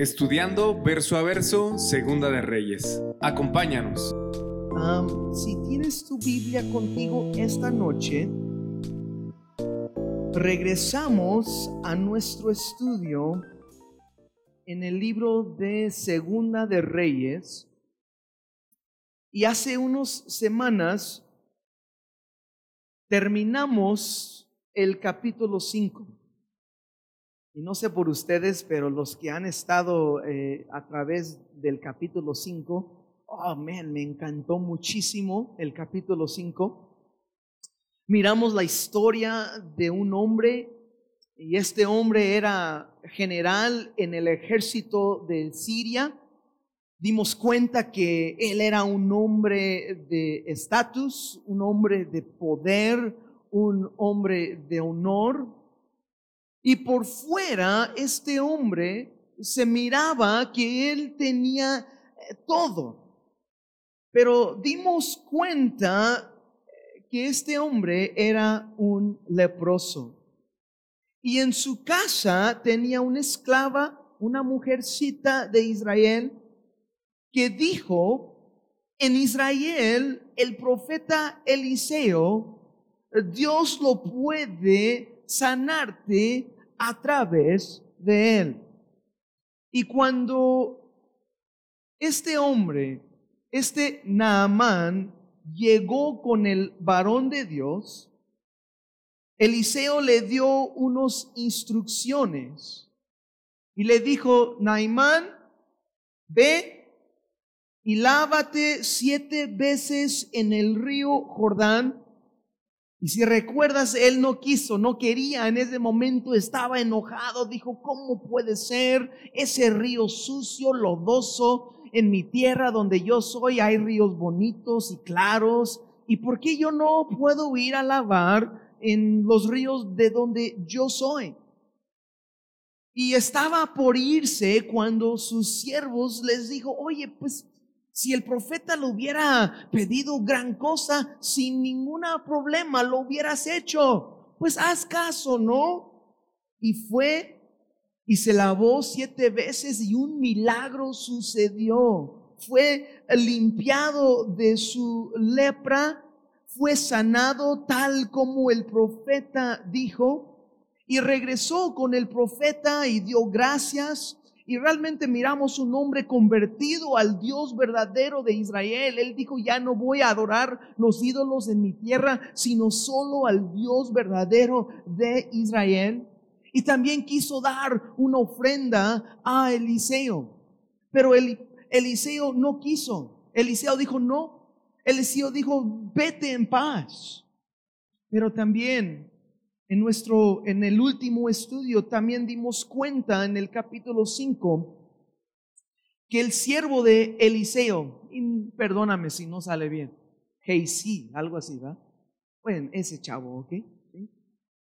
Estudiando verso a verso, Segunda de Reyes. Acompáñanos. Si tienes tu Biblia contigo esta noche, regresamos a nuestro estudio en el libro de Segunda de Reyes. Y hace unas semanas terminamos el capítulo 5. Y no sé por ustedes, pero los que han estado eh, a través del capítulo 5, oh man, me encantó muchísimo el capítulo 5. Miramos la historia de un hombre, y este hombre era general en el ejército de Siria. Dimos cuenta que él era un hombre de estatus, un hombre de poder, un hombre de honor, y por fuera, este hombre se miraba que él tenía eh, todo. Pero dimos cuenta eh, que este hombre era un leproso. Y en su casa tenía una esclava, una mujercita de Israel, que dijo, en Israel el profeta Eliseo, Dios lo puede sanarte a través de él. Y cuando este hombre, este Naamán, llegó con el varón de Dios, Eliseo le dio unas instrucciones y le dijo, Naamán, ve y lávate siete veces en el río Jordán y si recuerdas, él no quiso, no quería, en ese momento estaba enojado, dijo, ¿cómo puede ser ese río sucio, lodoso? En mi tierra donde yo soy hay ríos bonitos y claros. ¿Y por qué yo no puedo ir a lavar en los ríos de donde yo soy? Y estaba por irse cuando sus siervos les dijo, oye, pues si el profeta lo hubiera pedido gran cosa, sin ningún problema lo hubieras hecho. Pues haz caso, ¿no? Y fue y se lavó siete veces y un milagro sucedió. Fue limpiado de su lepra, fue sanado tal como el profeta dijo y regresó con el profeta y dio gracias y realmente miramos un hombre convertido al Dios verdadero de Israel. Él dijo, ya no voy a adorar los ídolos en mi tierra, sino solo al Dios verdadero de Israel. Y también quiso dar una ofrenda a Eliseo. Pero Eliseo no quiso. Eliseo dijo, no. Eliseo dijo, vete en paz. Pero también en nuestro, en el último estudio también dimos cuenta en el capítulo 5 que el siervo de Eliseo, perdóname si no sale bien, Geisí, algo así, ¿verdad? Bueno, ese chavo, ¿ok?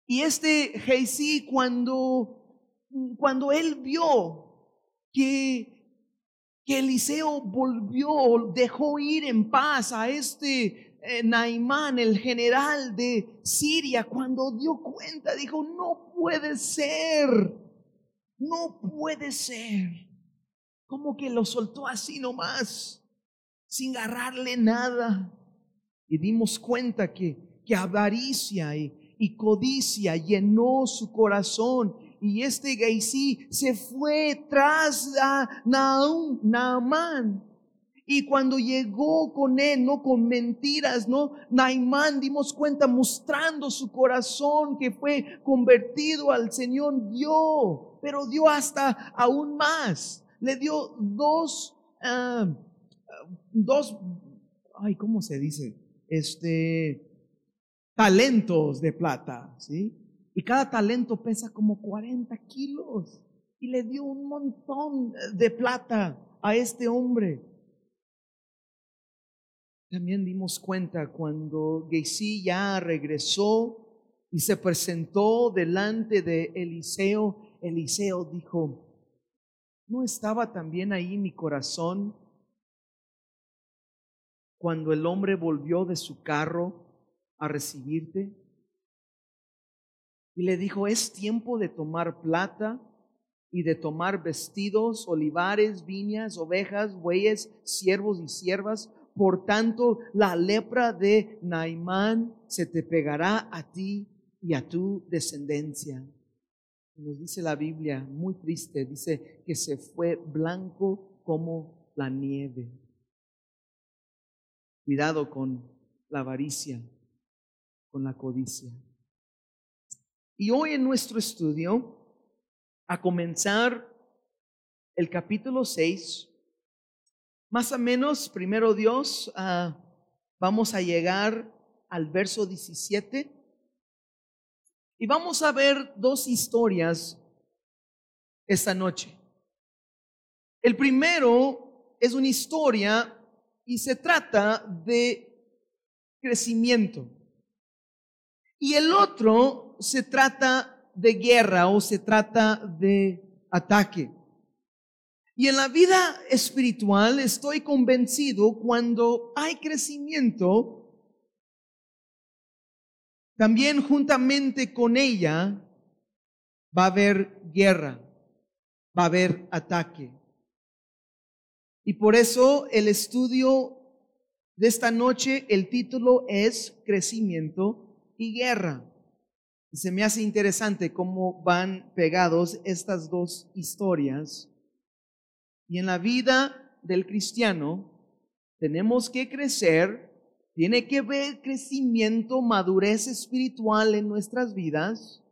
Y este Geisí cuando, cuando él vio que, que Eliseo volvió, dejó ir en paz a este Naimán, el general de Siria, cuando dio cuenta, dijo, no puede ser, no puede ser. Como que lo soltó así nomás, sin agarrarle nada. Y dimos cuenta que, que avaricia y, codicia llenó su corazón y este Geisí se fue tras a Naamán y cuando llegó con él, no con mentiras, no, Naimán dimos cuenta mostrando su corazón que fue convertido al Señor, dio, pero dio hasta aún más. Le dio dos, ah, dos, ay, ¿cómo se dice? Este, talentos de plata, ¿sí? Y cada talento pesa como 40 kilos. Y le dio un montón de plata a este hombre. También dimos cuenta cuando Geisí ya regresó y se presentó delante de Eliseo, Eliseo dijo, ¿no estaba también ahí mi corazón cuando el hombre volvió de su carro a recibirte? Y le dijo, es tiempo de tomar plata y de tomar vestidos, olivares, viñas, ovejas, bueyes, siervos y siervas. Por tanto, la lepra de Naimán se te pegará a ti y a tu descendencia. Nos dice la Biblia, muy triste, dice que se fue blanco como la nieve. Cuidado con la avaricia, con la codicia. Y hoy en nuestro estudio a comenzar el capítulo 6. Más o menos, primero Dios, ah, vamos a llegar al verso 17 y vamos a ver dos historias esta noche. El primero es una historia y se trata de crecimiento. Y el otro se trata de guerra o se trata de ataque. Y en la vida espiritual estoy convencido cuando hay crecimiento, también juntamente con ella va a haber guerra, va a haber ataque. Y por eso el estudio de esta noche, el título es Crecimiento y Guerra. Se me hace interesante cómo van pegados estas dos historias. Y en la vida del cristiano tenemos que crecer, tiene que haber crecimiento, madurez espiritual en nuestras vidas,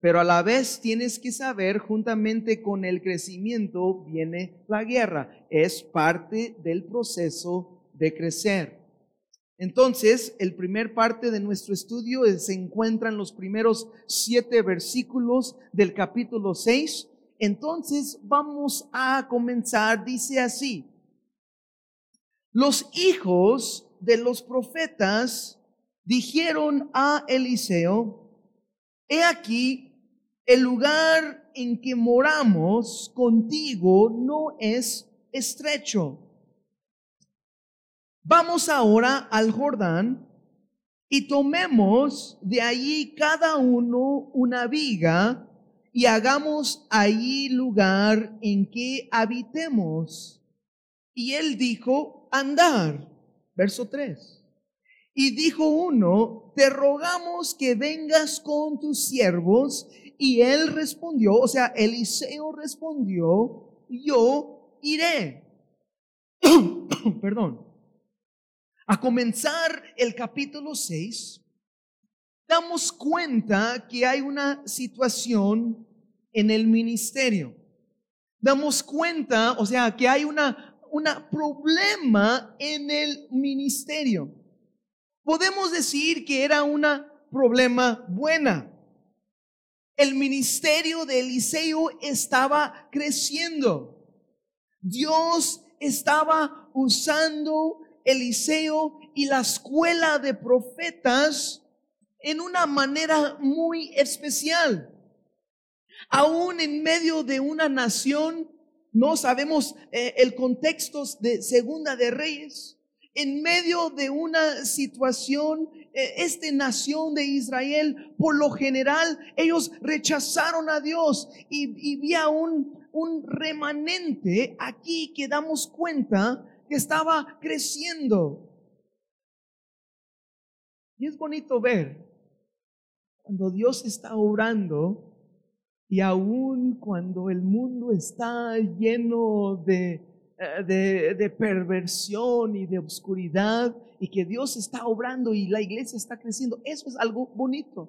pero a la vez tienes que saber, juntamente con el crecimiento viene la guerra. Es parte del proceso de crecer. Entonces, el primer parte de nuestro estudio se encuentra en los primeros siete versículos del capítulo 6. Entonces, vamos a comenzar, dice así, los hijos de los profetas dijeron a Eliseo, he aquí, el lugar en que moramos contigo no es estrecho. Vamos ahora al Jordán y tomemos de allí cada uno una viga y hagamos allí lugar en que habitemos. Y él dijo, andar. Verso 3. Y dijo uno, te rogamos que vengas con tus siervos. Y él respondió, o sea, Eliseo respondió, yo iré. Perdón. A comenzar el capítulo 6, damos cuenta que hay una situación en el ministerio. Damos cuenta, o sea, que hay una, una problema en el ministerio. Podemos decir que era un problema buena. El ministerio de Eliseo estaba creciendo. Dios estaba usando Eliseo y la escuela de profetas en una manera muy especial. Aún en medio de una nación, no sabemos eh, el contexto de Segunda de Reyes, en medio de una situación, eh, esta nación de Israel, por lo general, ellos rechazaron a Dios y, había un, un remanente aquí que damos cuenta que estaba creciendo. Y es bonito ver cuando Dios está orando y aún cuando el mundo está lleno de, eh, de, perversión y de oscuridad y que Dios está obrando y la iglesia está creciendo, eso es algo bonito.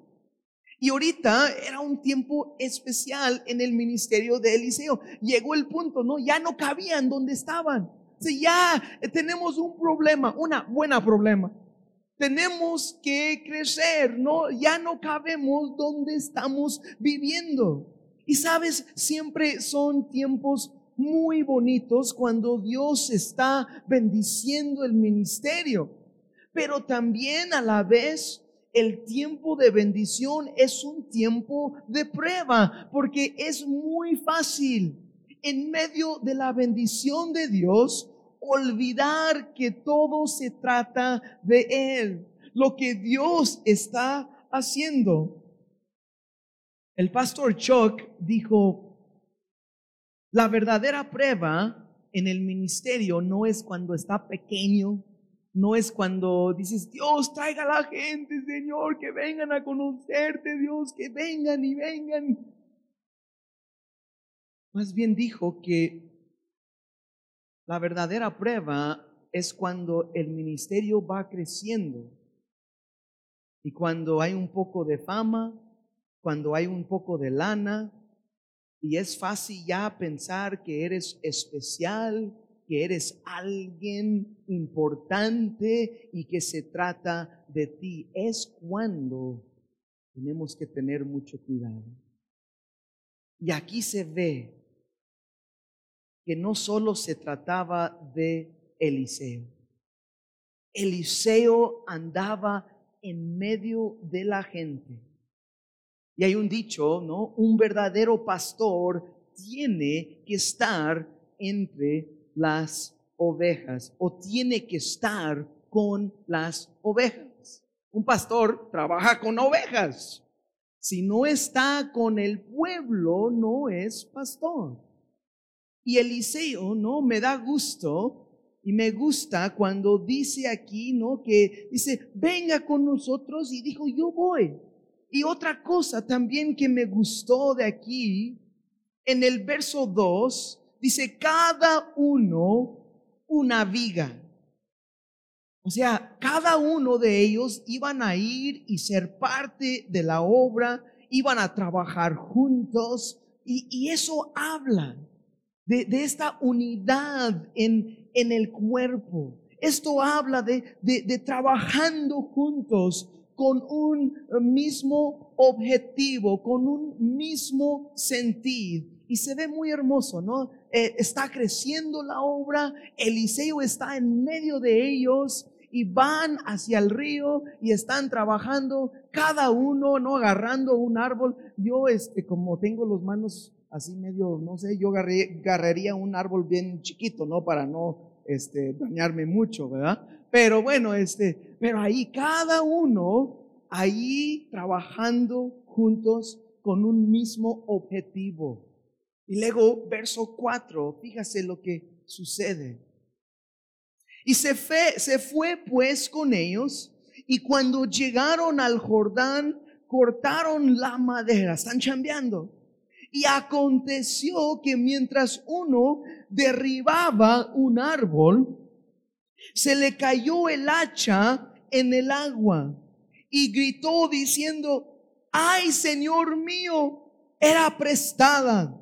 Y ahorita era un tiempo especial en el ministerio de Eliseo. Llegó el punto, ¿no? Ya no cabían donde estaban si ya tenemos un problema, una buena problema. Tenemos que crecer, no, ya no cabemos donde estamos viviendo. Y sabes, siempre son tiempos muy bonitos cuando Dios está bendiciendo el ministerio. Pero también a la vez el tiempo de bendición es un tiempo de prueba, porque es muy fácil en medio de la bendición de Dios olvidar que todo se trata de Él, lo que Dios está haciendo. El pastor Chuck dijo La verdadera prueba en el ministerio no es cuando está pequeño, no es cuando dices, Dios, traiga a la gente, Señor, que vengan a conocerte, Dios, que vengan y vengan. Más bien dijo que la verdadera prueba es cuando el ministerio va creciendo y cuando hay un poco de fama, cuando hay un poco de lana, y es fácil ya pensar que eres especial, que eres alguien importante y que se trata de ti. Es cuando tenemos que tener mucho cuidado. Y aquí se ve que no solo se trataba de Eliseo. Eliseo andaba en medio de la gente. Y hay un dicho, ¿no? Un verdadero pastor tiene que estar entre las ovejas o tiene que estar con las ovejas. Un pastor trabaja con ovejas. Si no está con el pueblo, no es pastor. Y Eliseo, ¿no? Me da gusto y me gusta cuando dice aquí, ¿no? Que dice, venga con nosotros y dijo, yo voy. Y otra cosa también que me gustó de aquí, en el verso 2, dice, cada uno una viga. O sea, cada uno de ellos iban a ir y ser parte de la obra, iban a trabajar juntos, y, y eso habla de, esta unidad en, en el cuerpo. Esto habla de, de, trabajando juntos con un mismo objetivo, con un mismo sentido. Y se ve muy hermoso, ¿no? Eh, está creciendo la obra, Eliseo está en medio de ellos y van hacia el río y están trabajando cada uno, ¿no? Agarrando un árbol. Yo, este, como tengo los manos así medio, no sé, yo agarraría un árbol bien chiquito, ¿no? Para no este, dañarme mucho, ¿verdad? Pero bueno, este, pero ahí cada uno, ahí trabajando juntos con un mismo objetivo. Y luego, verso 4, fíjase lo que sucede. Y se fue, se fue pues con ellos, y cuando llegaron al Jordán, cortaron la madera, están chambeando. Y aconteció que mientras uno derribaba un árbol, se le cayó el hacha en el agua y gritó diciendo, ay Señor mío, era prestada.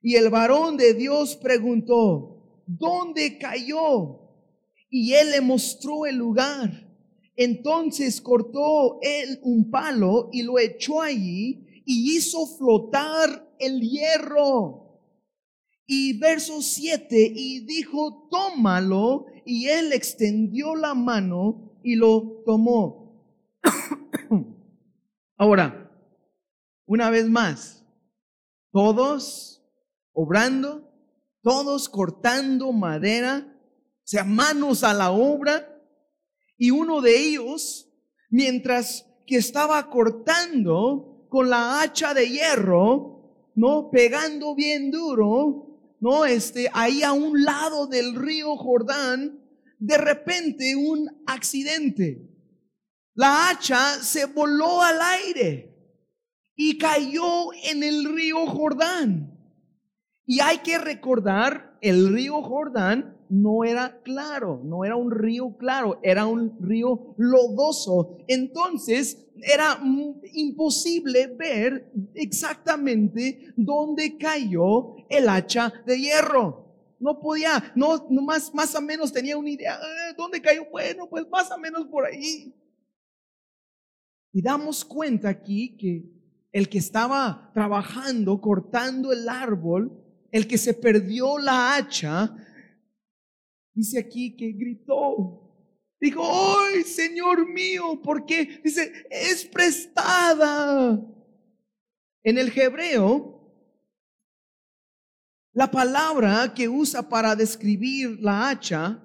Y el varón de Dios preguntó, ¿dónde cayó? Y él le mostró el lugar. Entonces cortó él un palo y lo echó allí y hizo flotar el hierro. Y verso 7, y dijo, tómalo, y él extendió la mano y lo tomó. Ahora, una vez más, todos obrando, todos cortando madera, o sea, manos a la obra, y uno de ellos, mientras que estaba cortando con la hacha de hierro, no pegando bien duro, no, este, ahí a un lado del río Jordán, de repente un accidente. La hacha se voló al aire y cayó en el río Jordán. Y hay que recordar, el río Jordán no era claro, no era un río claro, era un río lodoso. Entonces era imposible ver exactamente dónde cayó el hacha de hierro. No podía, no, más, más o menos tenía una idea, eh, ¿dónde cayó? Bueno, pues más o menos por ahí. Y damos cuenta aquí que el que estaba trabajando, cortando el árbol, el que se perdió la hacha, Dice aquí que gritó. Dijo, ¡ay, Señor mío! porque Dice, es prestada. En el hebreo, la palabra que usa para describir la hacha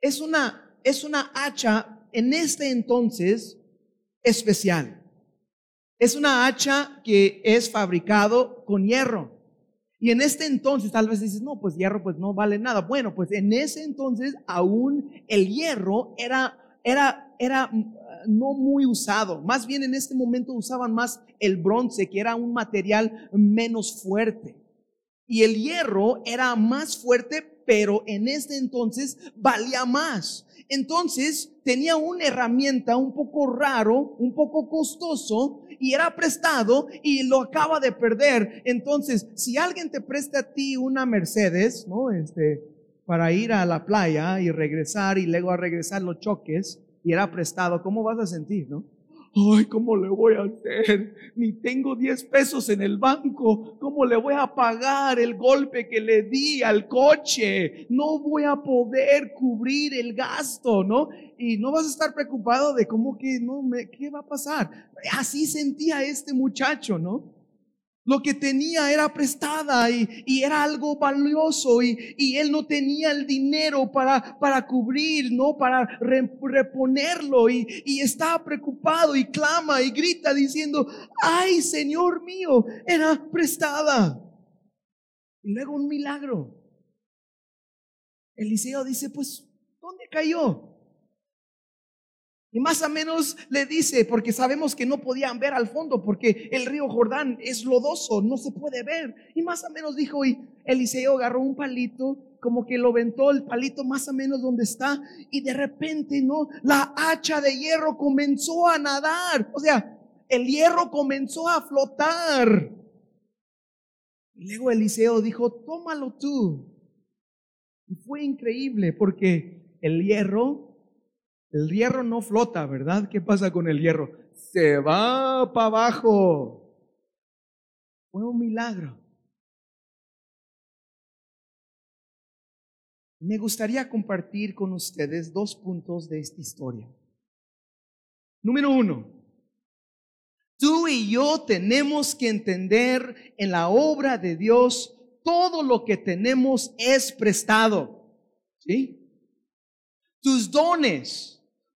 es una, es una hacha en este entonces especial. Es una hacha que es fabricado con hierro. Y en este entonces tal vez dices, no, pues hierro pues no vale nada. Bueno, pues en ese entonces aún el hierro era, era, era mm, no muy usado. Más bien en este momento usaban más el bronce, que era un material menos fuerte. Y el hierro era más fuerte, pero en este entonces valía más. Entonces tenía una herramienta un poco raro, un poco costoso y era prestado y lo acaba de perder. Entonces, si alguien te presta a ti una Mercedes, ¿no? Este, para ir a la playa y regresar y luego a regresar los choques y era prestado, ¿cómo vas a sentir, no? Ay, ¿cómo le voy a hacer? Ni tengo 10 pesos en el banco, ¿cómo le voy a pagar el golpe que le di al coche? No voy a poder cubrir el gasto, ¿no? Y no vas a estar preocupado de cómo que, no, me, ¿qué va a pasar? Así sentía este muchacho, ¿no? Lo que tenía era prestada y, era algo valioso y, él no tenía el dinero para, para cubrir, ¿no? Para reponerlo y, y estaba preocupado y clama y grita diciendo, ay Señor mío, era prestada. Y luego un milagro. Eliseo dice, pues, ¿dónde cayó? Y más o menos le dice, porque sabemos que no podían ver al fondo, porque el río Jordán es lodoso, no se puede ver. Y más o menos dijo, y Eliseo agarró un palito, como que lo ventó el palito más o menos donde está, y de repente, ¿no? La hacha de hierro comenzó a nadar. O sea, el hierro comenzó a flotar. Y luego Eliseo dijo, tómalo tú. Y fue increíble, porque el hierro el hierro no flota, ¿verdad? ¿Qué pasa con el hierro? Se va para abajo. Fue un milagro. Me gustaría compartir con ustedes dos puntos de esta historia. Número uno, tú y yo tenemos que entender en la obra de Dios todo lo que tenemos es prestado. ¿Sí? Tus dones,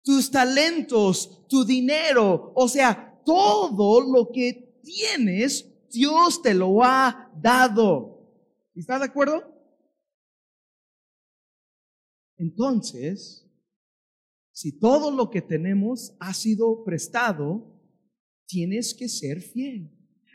tus talentos, tu dinero, o sea, todo lo que tienes, Dios te lo ha dado. ¿Estás de acuerdo? Entonces, si todo lo que tenemos ha sido prestado, tienes que ser fiel.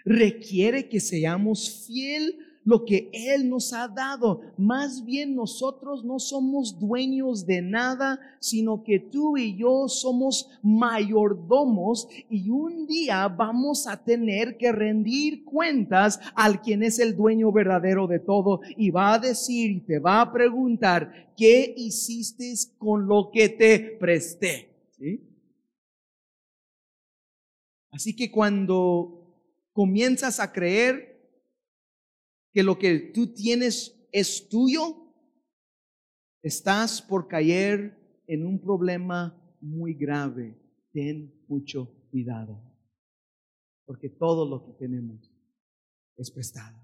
Requiere que seamos fiel lo que Él nos ha dado. Más bien nosotros no somos dueños de nada, sino que tú y yo somos mayordomos y un día vamos a tener que rendir cuentas al quien es el dueño verdadero de todo y va a decir y te va a preguntar, ¿qué hiciste con lo que te presté? Así que cuando comienzas a creer que lo que tú tienes es tuyo, estás por caer en un problema muy grave. Ten mucho cuidado, porque todo lo que tenemos es prestado,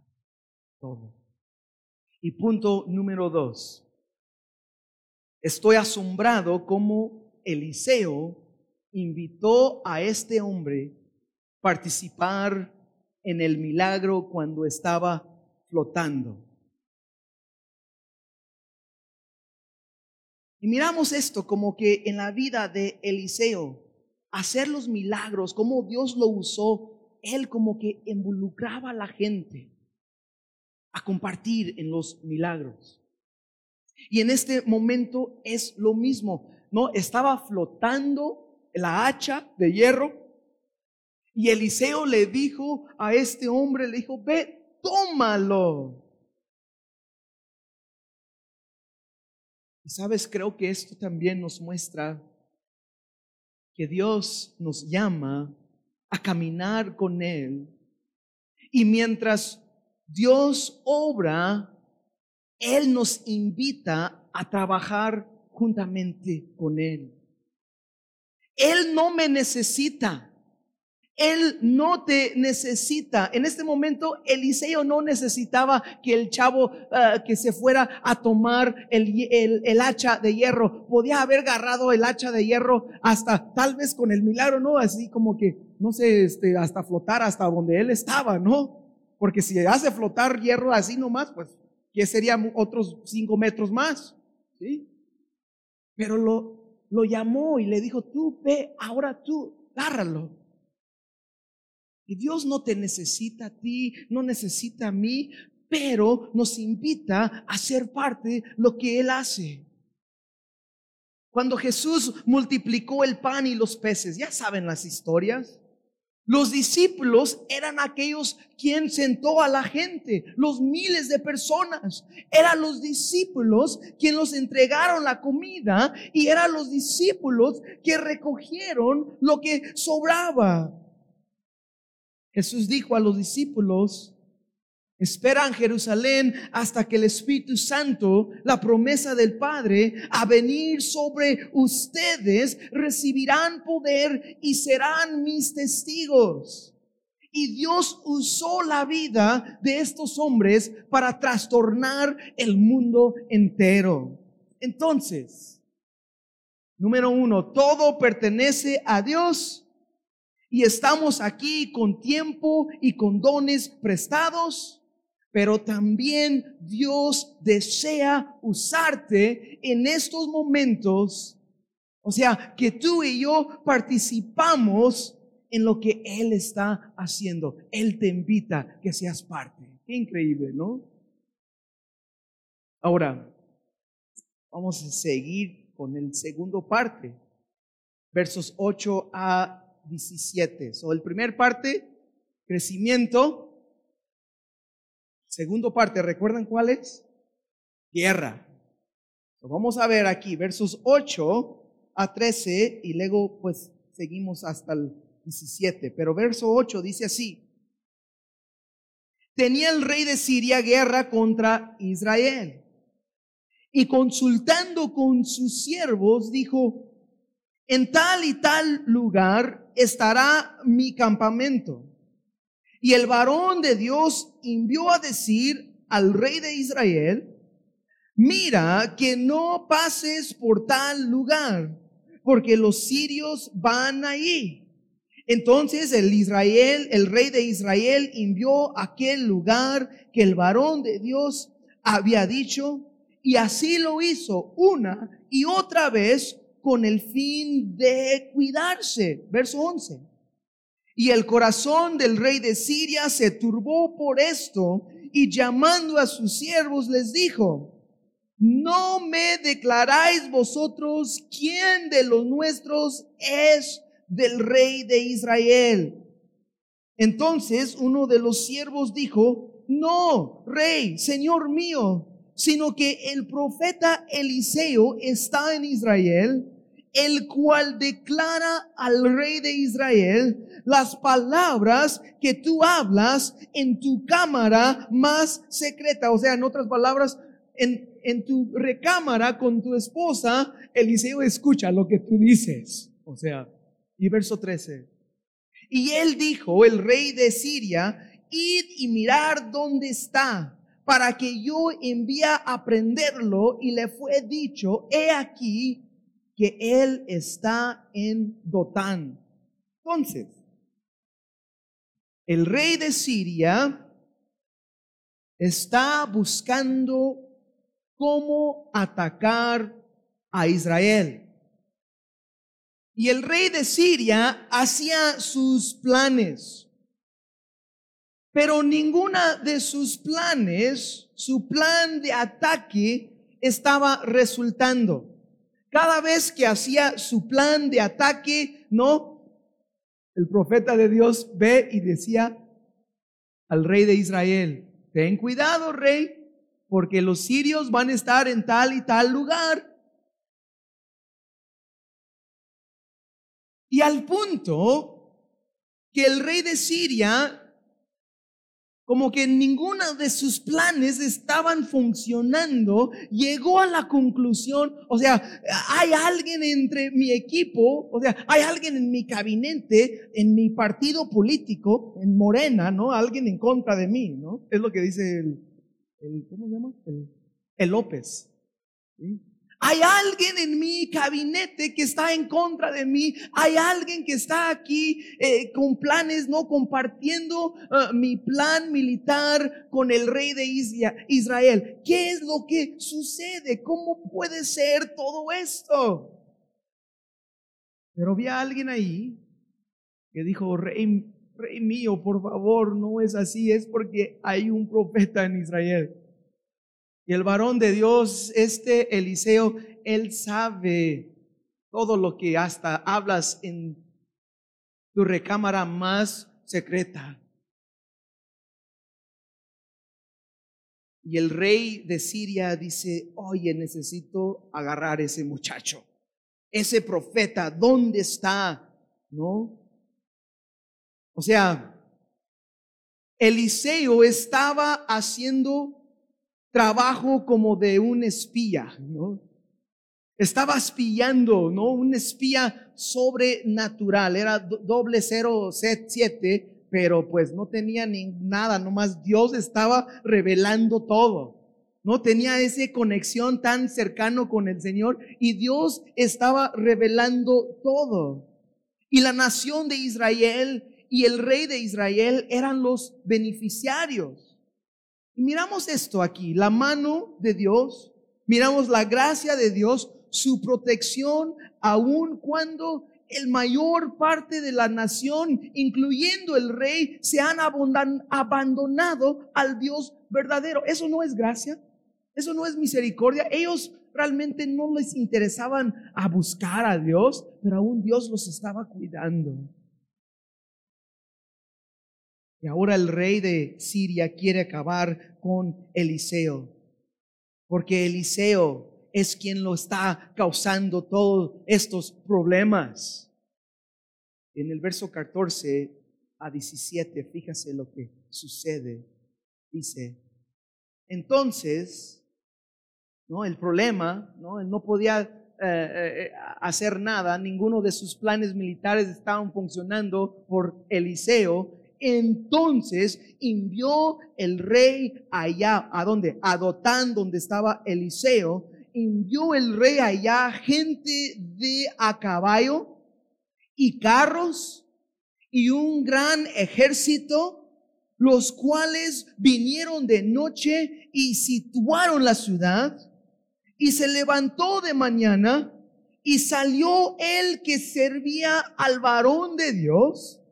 todo. Y punto número dos, estoy asombrado como Eliseo invitó a este hombre a participar en el milagro cuando estaba flotando. Y miramos esto como que en la vida de Eliseo, hacer los milagros, como Dios lo usó, él como que involucraba a la gente a compartir en los milagros. Y en este momento es lo mismo, ¿no? Estaba flotando la hacha de hierro y Eliseo le dijo a este hombre, le dijo, ve, tómalo. Y sabes, creo que esto también nos muestra que Dios nos llama a caminar con Él. Y mientras Dios obra, Él nos invita a trabajar juntamente con Él. Él no me necesita. Él no te necesita. En este momento, Eliseo no necesitaba que el chavo ah, que se fuera a tomar el, hacha de hierro. Podía haber agarrado el hacha de hierro hasta tal vez con el milagro, ¿no? Así como que, no sé, este, hasta flotar hasta donde él estaba, ¿no? porque si hace flotar hierro así nomás, pues, ¿qué serían otros cinco metros más? ¿Sí? Pero lo, lo llamó y le dijo, tú ve, ahora tú, agárralo. Y Dios no te necesita a ti, no necesita a mí, pero nos invita a ser parte lo que Él hace. Cuando Jesús multiplicó el pan y los peces, ya saben las historias. Los discípulos eran aquellos quien sentó a la gente, los miles de personas. Eran los discípulos quien los entregaron la comida y eran los discípulos que recogieron lo que sobraba. Jesús dijo a los discípulos, Esperan Jerusalén hasta que el Espíritu Santo, la promesa del Padre, a venir sobre ustedes, recibirán poder y serán mis testigos. Y Dios usó la vida de estos hombres para trastornar el mundo entero. Entonces, número uno, todo pertenece a Dios y estamos aquí con tiempo y con dones prestados pero también Dios desea usarte en estos momentos. O sea, que tú y yo participamos en lo que Él está haciendo. Él te invita que seas parte. Qué increíble, ¿no? Ahora, vamos a seguir con el segundo parte, versos 8 a 17. So, el primer parte, crecimiento. Segundo parte, ¿recuerdan cuál es? Tierra. vamos a ver aquí, versos 8 a 13 y luego pues seguimos hasta el 17. Pero verso 8 dice así. Tenía el rey de Siria guerra contra Israel. Y consultando con sus siervos, dijo, en tal y tal lugar estará mi campamento y el varón de Dios envió a decir al rey de Israel, mira que no pases por tal lugar, porque los sirios van ahí. Entonces el Israel, el rey de Israel envió aquel lugar que el varón de Dios había dicho, y así lo hizo una y otra vez con el fin de cuidarse. Verso 11. Y el corazón del rey de Siria se turbó por esto y llamando a sus siervos les dijo, no me declaráis vosotros quién de los nuestros es del rey de Israel. Entonces uno de los siervos dijo, no, rey, señor mío, sino que el profeta Eliseo está en Israel el cual declara al rey de Israel las palabras que tú hablas en tu cámara más secreta. O sea, en otras palabras, en, en tu recámara con tu esposa, Eliseo escucha lo que tú dices. O sea, y verso 13. Y él dijo, el rey de Siria, id y mirar dónde está, para que yo envíe a prenderlo. Y le fue dicho, he aquí, que él está en Dotán. Entonces, el rey de Siria está buscando cómo atacar a Israel. Y el rey de Siria hacía sus planes, pero ninguna de sus planes, su plan de ataque, estaba resultando. Cada vez que hacía su plan de ataque, no, el profeta de Dios ve y decía al rey de Israel, ten cuidado, rey, porque los sirios van a estar en tal y tal lugar. Y al punto que el rey de Siria como que ninguno de sus planes estaban funcionando, llegó a la conclusión, o sea, hay alguien entre mi equipo, o sea, hay alguien en mi gabinete, en mi partido político, en Morena, ¿no? Alguien en contra de mí, ¿no? Es lo que dice el, ¿cómo se llama? El, López. Hay alguien en mi gabinete que está en contra de mí. Hay alguien que está aquí eh, con planes, no compartiendo uh, mi plan militar con el rey de Israel. ¿Qué es lo que sucede? ¿Cómo puede ser todo esto? Pero había alguien ahí que dijo, rey, rey mío, por favor, no es así, es porque hay un profeta en Israel. Y el varón de Dios, este Eliseo, él sabe todo lo que hasta hablas en tu recámara más secreta. Y el rey de Siria dice, oye, necesito agarrar ese muchacho, ese profeta, ¿dónde está? ¿No? O sea, Eliseo estaba haciendo trabajo como de un espía, ¿no? Estaba espiando, ¿no? Un espía sobrenatural, era doble cero siete, pero pues no tenía ni nada, nomás Dios estaba revelando todo. No tenía esa conexión tan cercano con el Señor y Dios estaba revelando todo. Y la nación de Israel y el rey de Israel eran los beneficiarios. Miramos esto aquí, la mano de Dios, miramos la gracia de Dios, su protección, aun cuando el mayor parte de la nación, incluyendo el rey, se han abandonado al Dios verdadero. Eso no es gracia, eso no es misericordia. Ellos realmente no les interesaban a buscar a Dios, pero aún Dios los estaba cuidando. Y ahora el rey de Siria quiere acabar con Eliseo, porque Eliseo es quien lo está causando todos estos problemas. En el verso 14 a 17, fíjese lo que sucede. Dice, entonces, ¿no? El problema, ¿no? No podía eh, eh, hacer nada, ninguno de sus planes militares estaban funcionando por Eliseo, entonces envió el rey allá, ¿a dónde? A Dotán, donde estaba Eliseo. Envió el rey allá gente de a caballo y carros y un gran ejército, los cuales vinieron de noche y situaron la ciudad. Y se levantó de mañana y salió el que servía al varón de Dios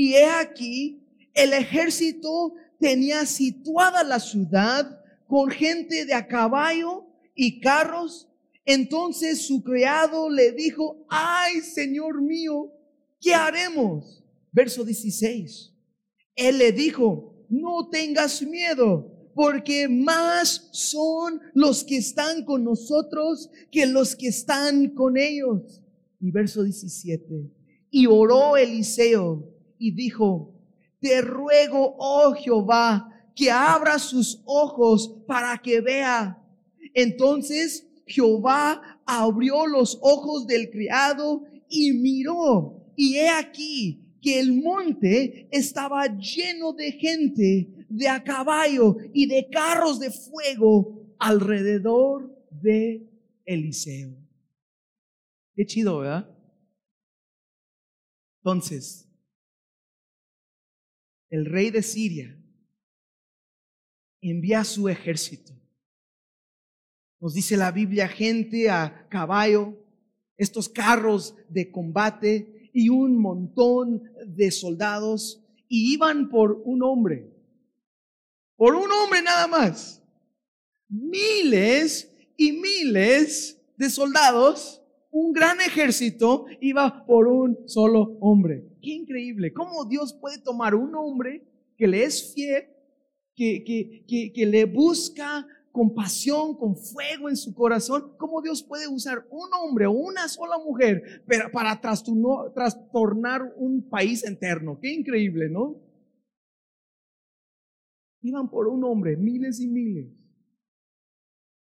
y he aquí, el ejército tenía situada la ciudad con gente de a caballo y carros. Entonces su criado le dijo, ay, Señor mío, ¿qué haremos? Verso 16. Él le dijo, no tengas miedo, porque más son los que están con nosotros que los que están con ellos. Y verso 17. Y oró Eliseo y dijo, te ruego, oh Jehová, que abra sus ojos para que vea. Entonces Jehová abrió los ojos del criado y miró. Y he aquí que el monte estaba lleno de gente, de a caballo y de carros de fuego alrededor de Eliseo. Qué chido, ¿verdad? Entonces, el rey de Siria envía su ejército. Nos dice la Biblia, gente a caballo, estos carros de combate y un montón de soldados y iban por un hombre, por un hombre nada más. Miles y miles de soldados, un gran ejército iba por un solo hombre. Qué increíble. ¿Cómo Dios puede tomar un hombre que le es fiel, que, que, que, le busca con pasión, con fuego en su corazón? ¿Cómo Dios puede usar un hombre o una sola mujer para, trastornar un país interno? Qué increíble, ¿no? Iban por un hombre, miles y miles.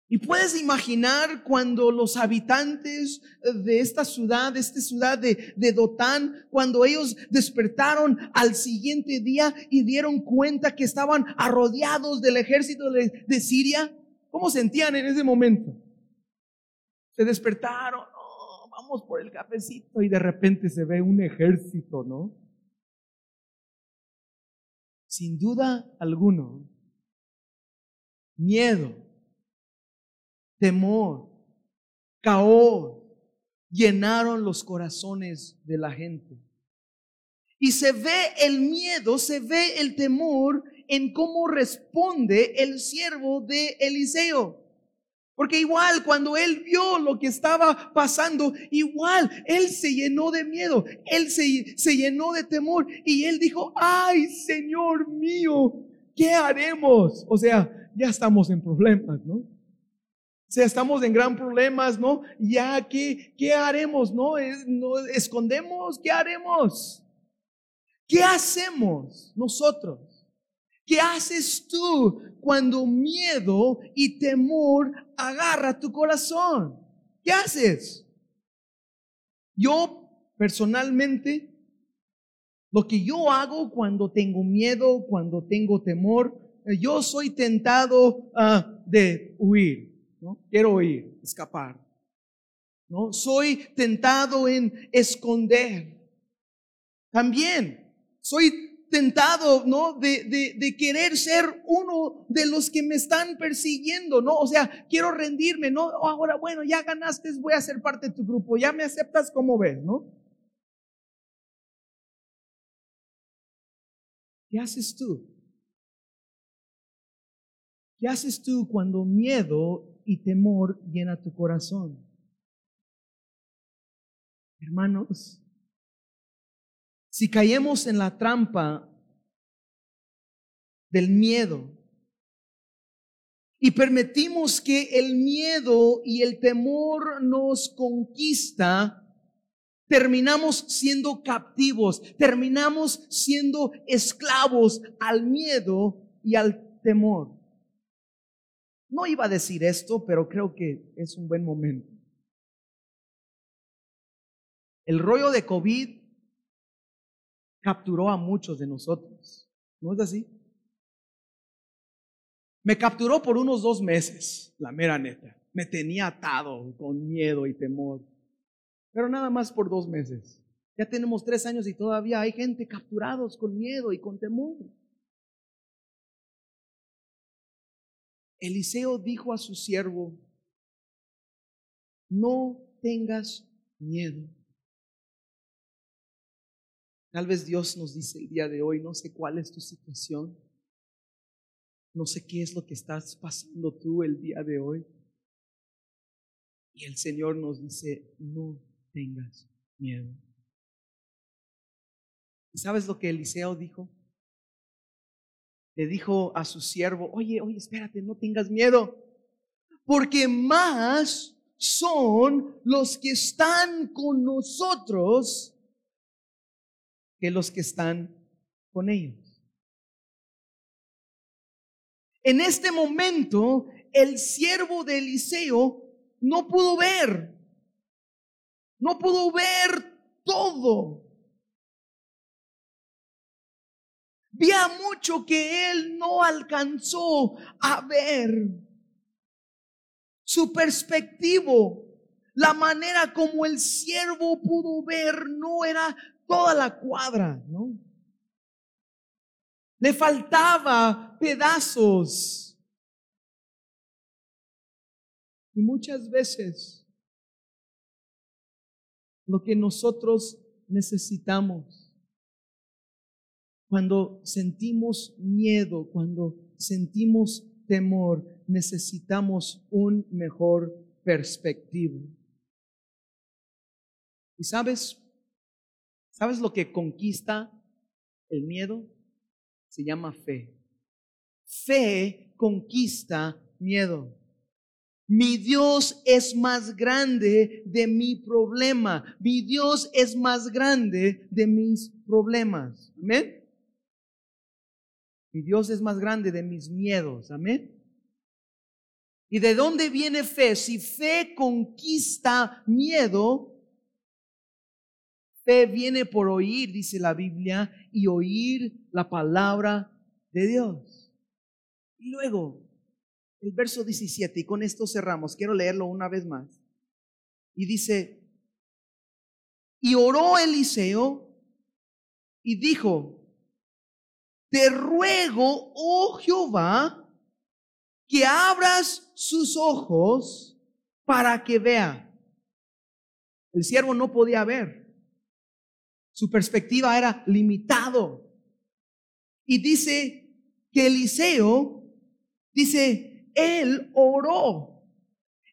Y puedes imaginar cuando los habitantes de esta ciudad, de esta ciudad de, de, Dotán, cuando ellos despertaron al siguiente día y dieron cuenta que estaban arrodeados del ejército de, Siria, ¿cómo sentían en ese momento? Se despertaron, vamos por el cafecito y de repente se ve un ejército, ¿no? Sin duda alguno, miedo, temor, caos llenaron los corazones de la gente. Y se ve el miedo, se ve el temor en cómo responde el siervo de Eliseo. Porque igual cuando él vio lo que estaba pasando, igual él se llenó de miedo, él se, se, llenó de temor y él dijo, ay Señor mío, ¿qué haremos? O sea, ya estamos en problemas, ¿no? Sea, estamos en gran problemas, ¿no? Ya, ¿qué, qué haremos? ¿No? ¿No escondemos? ¿Qué haremos? ¿Qué hacemos nosotros? ¿Qué haces tú cuando miedo y temor agarra tu corazón? ¿Qué haces? Yo personalmente, lo que yo hago cuando tengo miedo, cuando tengo temor, eh, yo soy tentado uh, de huir, ¿no? Quiero huir, escapar. ¿no? Soy tentado en esconder. También soy tentado, ¿no? De, de, querer ser uno de los que me están persiguiendo, ¿no? O sea, quiero rendirme, ¿no? Ahora, bueno, ya ganaste, voy a ser parte de tu grupo, ya me aceptas como ves, ¿no? ¿Qué haces tú? ¿Qué haces tú cuando miedo y temor llena tu corazón? Hermanos, si caemos en la trampa del miedo y permitimos que el miedo y el temor nos conquista, terminamos siendo captivos, terminamos siendo esclavos al miedo y al temor. No iba a decir esto, pero creo que es un buen momento. El rollo de COVID capturó a muchos de nosotros. ¿No es así? Me capturó por unos dos meses, la mera neta. Me tenía atado con miedo y temor. Pero nada más por dos meses. Ya tenemos tres años y todavía hay gente capturados con miedo y con temor. Eliseo dijo a su siervo, no tengas miedo. Tal vez Dios nos dice el día de hoy, no sé cuál es tu situación, no sé qué es lo que estás pasando tú el día de hoy. Y el Señor nos dice, no tengas miedo. ¿Y sabes lo que Eliseo dijo? Le dijo a su siervo, oye, oye, espérate, no tengas miedo, porque más son los que están con nosotros que los que están con ellos. En este momento, el siervo de Eliseo no pudo ver, no pudo ver todo. Vía mucho que él no alcanzó a ver. Su perspectiva, la manera como el siervo pudo ver, no era toda la cuadra, ¿no? Le faltaba pedazos. Y muchas veces lo que nosotros necesitamos cuando sentimos miedo, cuando sentimos temor, necesitamos un mejor perspectiva. Y sabes, ¿Sabes lo que conquista el miedo? Se llama fe. Fe conquista miedo. Mi Dios es más grande de mi problema. Mi Dios es más grande de mis problemas. Amén. Mi Dios es más grande de mis miedos. Amén. ¿Y de dónde viene fe? Si fe conquista miedo, Fe viene por oír, dice la Biblia, y oír la palabra de Dios. Y luego, el verso 17, y con esto cerramos, quiero leerlo una vez más. Y dice, y oró Eliseo y dijo, te ruego, oh Jehová, que abras sus ojos para que vea. El siervo no podía ver. Su perspectiva era limitado. Y dice que Eliseo, dice, él oró.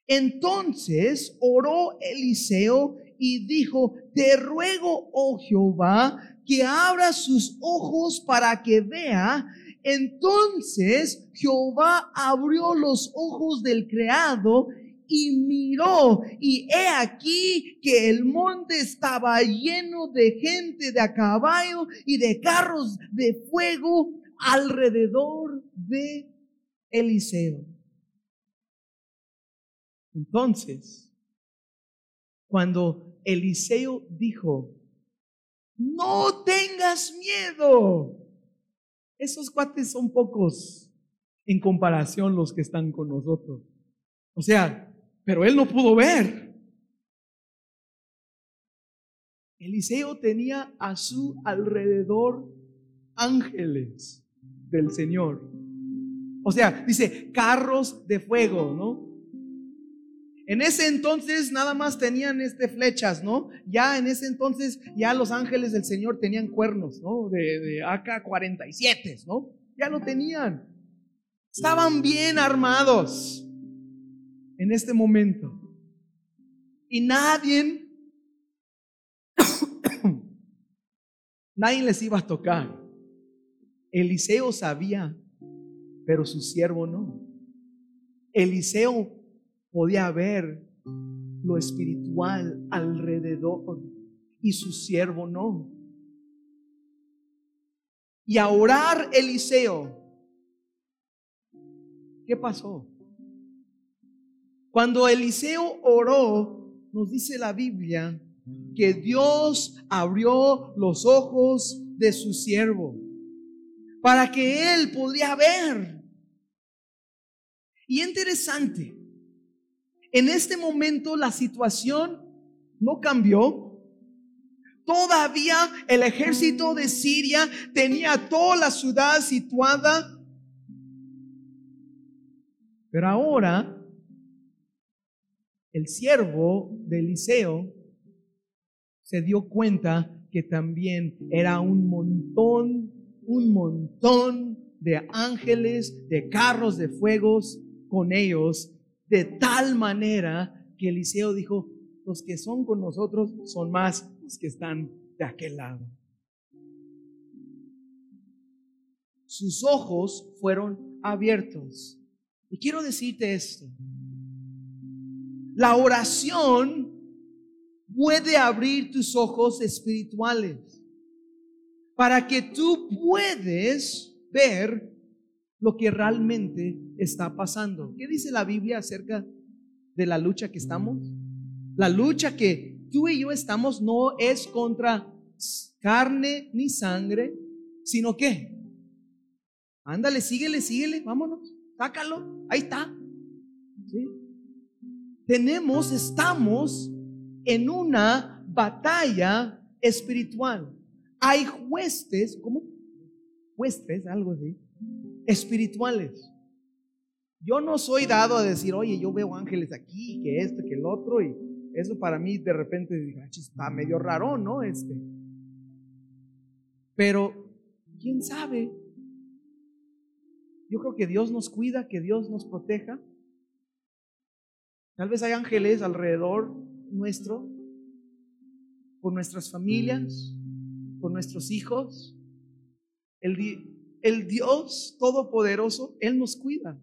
Entonces oró Eliseo y dijo, te ruego, oh Jehová, que abra sus ojos para que vea. Entonces Jehová abrió los ojos del creado y miró y he aquí que el monte estaba lleno de gente de a caballo y de carros de fuego alrededor de Eliseo. Entonces, cuando Eliseo dijo, no tengas miedo, esos cuates son pocos en comparación los que están con nosotros. O sea, pero él no pudo ver. Eliseo tenía a su alrededor ángeles del Señor. O sea, dice carros de fuego, ¿no? En ese entonces nada más tenían este flechas, ¿no? Ya en ese entonces ya los ángeles del Señor tenían cuernos, ¿no? De, de AK-47, ¿no? Ya lo tenían. Estaban bien armados en este momento. Y nadie, nadie les iba a tocar. Eliseo sabía, pero su siervo no. Eliseo podía ver lo espiritual alrededor y su siervo no. Y a orar Eliseo, ¿qué pasó? Cuando Eliseo oró, nos dice la Biblia que Dios abrió los ojos de su siervo para que él pudiera ver. Y interesante, en este momento la situación no cambió. Todavía el ejército de Siria tenía toda la ciudad situada. Pero ahora el siervo de Eliseo se dio cuenta que también era un montón, un montón de ángeles, de carros de fuegos con ellos, de tal manera que Eliseo dijo, los que son con nosotros son más los que están de aquel lado. Sus ojos fueron abiertos. Y quiero decirte esto, la oración puede abrir tus ojos espirituales para que tú puedes ver lo que realmente está pasando. ¿Qué dice la Biblia acerca de la lucha que estamos? La lucha que tú y yo estamos no es contra carne ni sangre, sino que, ándale, síguele, síguele, vámonos, sácalo, ahí está. Tenemos, estamos en una batalla espiritual. Hay jueces, ¿cómo? Jueces, algo así, espirituales. Yo no soy dado a decir, oye, yo veo ángeles aquí, que esto, que el otro, y eso para mí de repente ah, está medio raro, ¿no? Este. Pero, ¿quién sabe? Yo creo que Dios nos cuida, que Dios nos proteja. Tal vez hay ángeles alrededor nuestro, por nuestras familias, por nuestros hijos. El, el Dios Todopoderoso, Él nos cuida.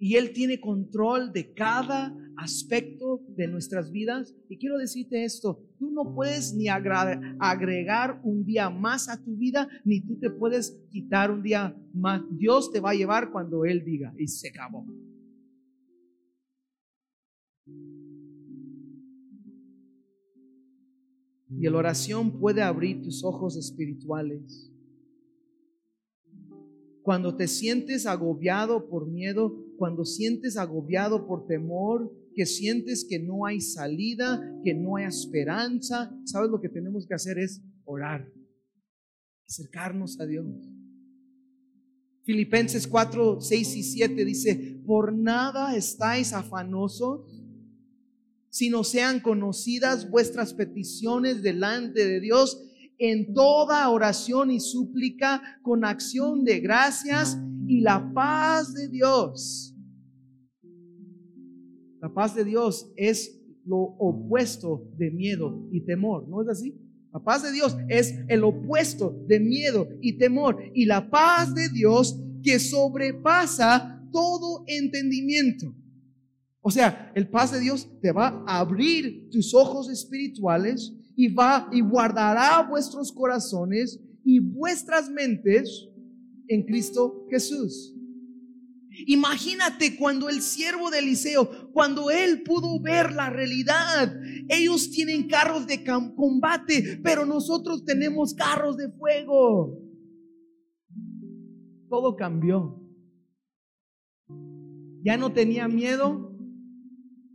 Y Él tiene control de cada aspecto de nuestras vidas. Y quiero decirte esto, tú no puedes ni agregar un día más a tu vida, ni tú te puedes quitar un día más. Dios te va a llevar cuando Él diga, y se acabó. Y la oración puede abrir tus ojos espirituales. Cuando te sientes agobiado por miedo, cuando sientes agobiado por temor, que sientes que no hay salida, que no hay esperanza, ¿sabes lo que tenemos que hacer es orar, acercarnos a Dios. Filipenses 4, 6 y 7 dice, por nada estáis afanosos, sino sean conocidas vuestras peticiones delante de Dios en toda oración y súplica con acción de gracias y la paz de Dios. La paz de Dios es lo opuesto de miedo y temor, ¿no es así? La paz de Dios es el opuesto de miedo y temor. Y la paz de Dios que sobrepasa todo entendimiento. O sea, el paz de Dios te va a abrir tus ojos espirituales y va y guardará vuestros corazones y vuestras mentes en Cristo Jesús. Imagínate cuando el siervo de Eliseo, cuando él pudo ver la realidad, ellos tienen carros de combate, pero nosotros tenemos carros de fuego. Todo cambió. Ya no tenía miedo,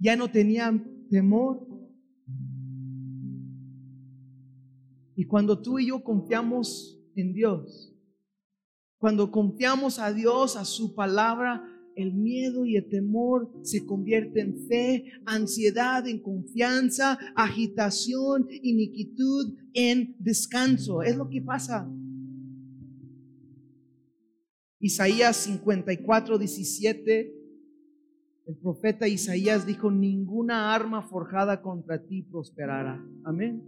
ya no tenía temor. Y cuando tú y yo confiamos en Dios, cuando confiamos a Dios, a su palabra, el miedo y el temor se convierte en fe, ansiedad en confianza, agitación, iniquitud en descanso. Es lo que pasa. Isaías 54, 17, el profeta Isaías dijo, ninguna arma forjada contra ti prosperará. Amén.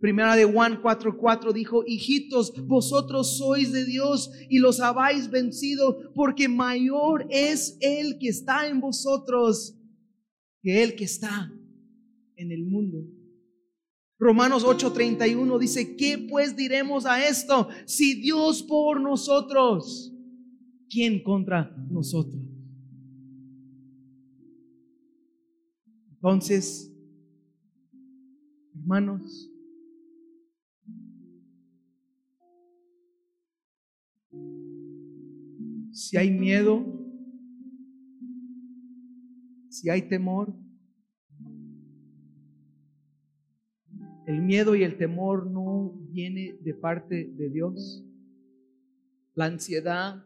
Primera de Juan 4:4 dijo, hijitos, vosotros sois de Dios y los habéis vencido, porque mayor es el que está en vosotros que el que está en el mundo. Romanos 8:31 dice, ¿qué pues diremos a esto? Si Dios por nosotros, ¿quién contra nosotros? Entonces, hermanos, si hay miedo, si hay temor, el miedo y el temor no viene de parte de Dios. La ansiedad,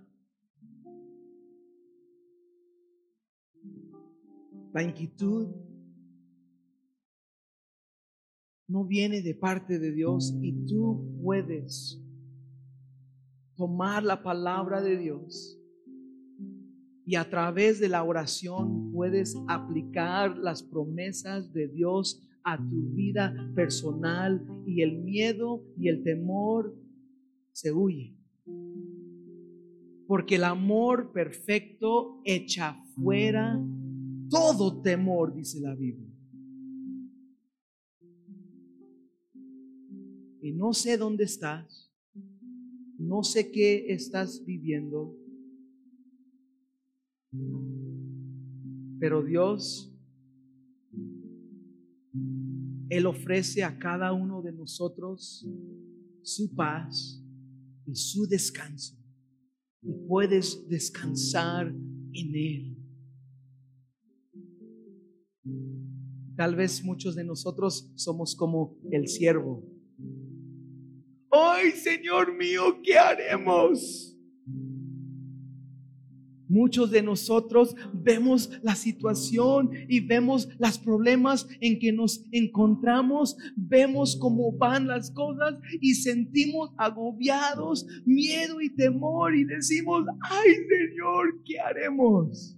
la inquietud, no viene de parte de Dios y tú puedes tomar la palabra de Dios y a través de la oración puedes aplicar las promesas de Dios a tu vida personal y el miedo y el temor se huye. Porque el amor perfecto echa fuera todo temor, dice la Biblia. Y no sé dónde estás no sé qué estás viviendo, pero Dios, Él ofrece a cada uno de nosotros su paz y su descanso. Y puedes descansar en Él. Tal vez muchos de nosotros somos como el siervo ay Señor mío, ¿qué haremos? Muchos de nosotros vemos la situación y vemos los problemas en que nos encontramos, vemos cómo van las cosas y sentimos agobiados, miedo y temor y decimos, ay Señor, ¿qué haremos?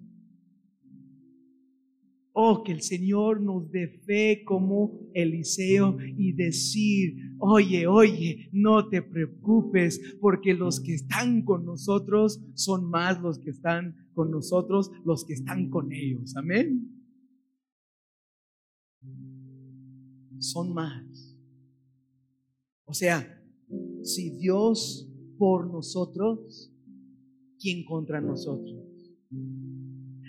Oh, que el Señor nos dé fe como Eliseo y decir, oye, oye, no te preocupes, porque los que están con nosotros son más los que están con nosotros, los que están con ellos. Amén. Son más. O sea, si Dios por nosotros, ¿quién contra nosotros?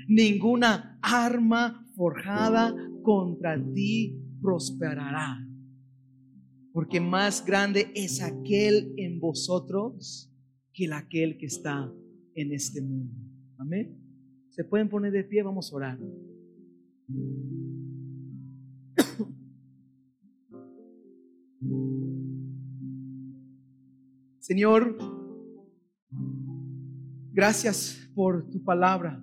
Ninguna arma forjada contra ti prosperará. Porque más grande es aquel en vosotros que el aquel que está en este mundo. Amén. Se pueden poner de pie, vamos a orar. Señor, gracias por tu palabra.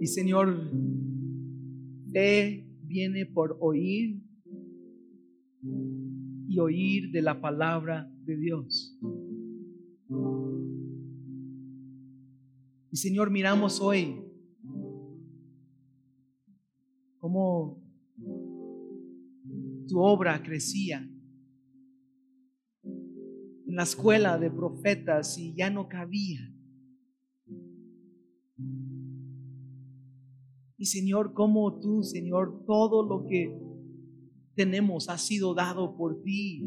Y Señor, fe viene por oír y oír de la palabra de Dios. Y Señor, miramos hoy cómo tu obra crecía en la escuela de profetas y ya no cabía. Señor, como tú, Señor, todo lo que tenemos ha sido dado por ti.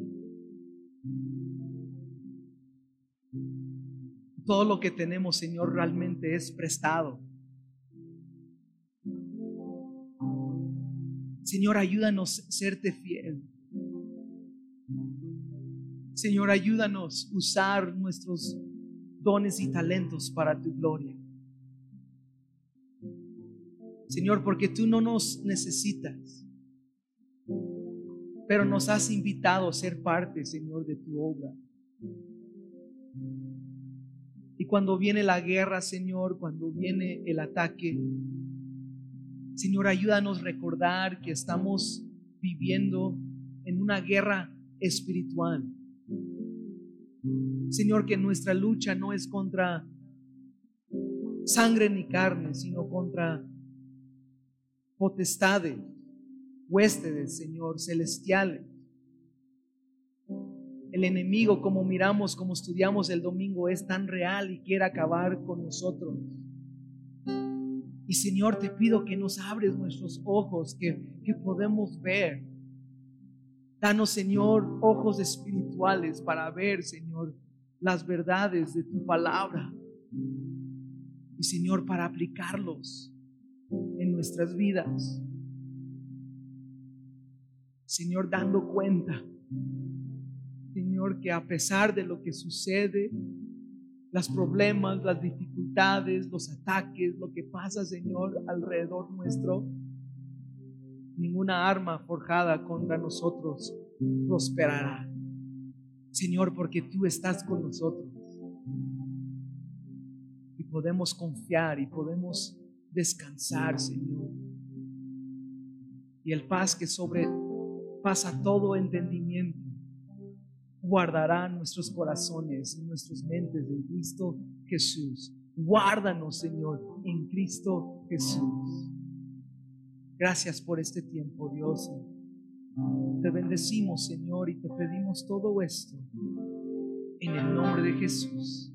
Todo lo que tenemos, Señor, realmente es prestado. Señor, ayúdanos a serte fiel. Señor, ayúdanos a usar nuestros dones y talentos para tu gloria. Señor, porque tú no nos necesitas, pero nos has invitado a ser parte, Señor, de tu obra. Y cuando viene la guerra, Señor, cuando viene el ataque, Señor, ayúdanos a recordar que estamos viviendo en una guerra espiritual. Señor, que nuestra lucha no es contra sangre ni carne, sino contra potestades, huéspedes, Señor, celestiales. El enemigo, como miramos, como estudiamos el domingo, es tan real y quiere acabar con nosotros. Y Señor, te pido que nos abres nuestros ojos, que, que podemos ver. Danos, Señor, ojos espirituales para ver, Señor, las verdades de tu palabra. Y Señor, para aplicarlos en nuestras vidas. Señor, dando cuenta, Señor, que a pesar de lo que sucede, los problemas, las dificultades, los ataques, lo que pasa, Señor, alrededor nuestro, ninguna arma forjada contra nosotros prosperará. Señor, porque tú estás con nosotros. Y podemos confiar y podemos descansar, Señor. Y el paz que sobrepasa todo entendimiento guardará nuestros corazones y nuestras mentes en Cristo Jesús. Guárdanos, Señor, en Cristo Jesús. Gracias por este tiempo, Dios. Te bendecimos, Señor, y te pedimos todo esto en el nombre de Jesús.